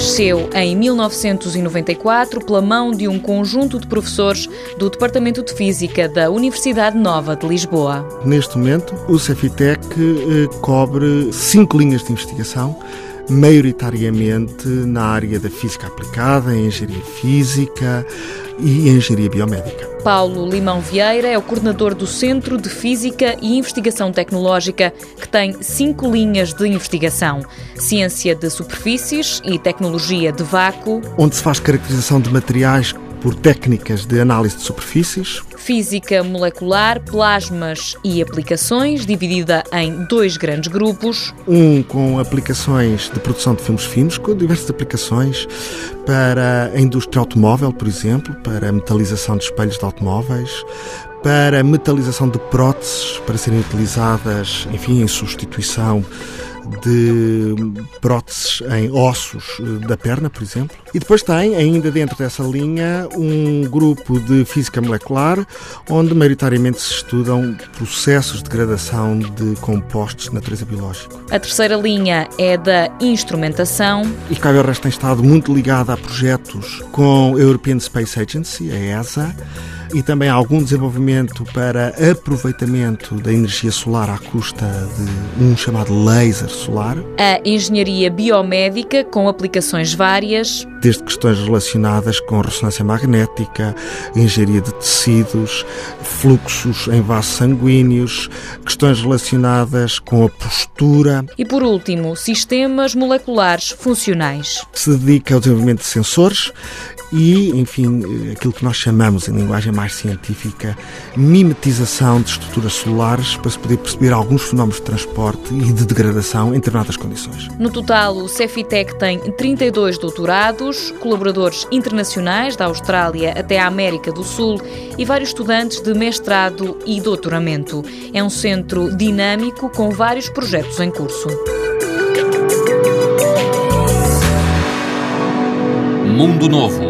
Nasceu em 1994 pela mão de um conjunto de professores do Departamento de Física da Universidade Nova de Lisboa. Neste momento, o Cefitec eh, cobre cinco linhas de investigação maioritariamente na área da física aplicada, engenharia física e engenharia biomédica. Paulo Limão Vieira é o coordenador do Centro de Física e Investigação Tecnológica, que tem cinco linhas de investigação: ciência de superfícies e tecnologia de vácuo, onde se faz caracterização de materiais por técnicas de análise de superfícies. Física molecular, plasmas e aplicações, dividida em dois grandes grupos. Um com aplicações de produção de filmes finos, com diversas aplicações para a indústria automóvel, por exemplo, para a metalização de espelhos de automóveis, para a metalização de próteses para serem utilizadas, enfim, em substituição de próteses em ossos eh, da perna, por exemplo. E depois tem, ainda dentro dessa linha, um grupo de física molecular, onde maioritariamente se estudam processos de degradação de compostos de natureza biológica. A terceira linha é da instrumentação. E resto, tem estado muito ligada a projetos com a European Space Agency, a ESA, e também algum desenvolvimento para aproveitamento da energia solar à custa de um chamado laser solar. A engenharia biomédica com aplicações várias. Desde questões relacionadas com ressonância magnética, engenharia de tecidos, fluxos em vasos sanguíneos, questões relacionadas com a postura. E por último, sistemas moleculares funcionais. Se dedica ao desenvolvimento de sensores e, enfim, aquilo que nós chamamos em linguagem mais científica, mimetização de estruturas solares para se poder perceber alguns fenómenos de transporte e de degradação em determinadas condições. No total, o Cefitec tem 32 doutorados, colaboradores internacionais da Austrália até a América do Sul e vários estudantes de mestrado e doutoramento. É um centro dinâmico com vários projetos em curso. Mundo Novo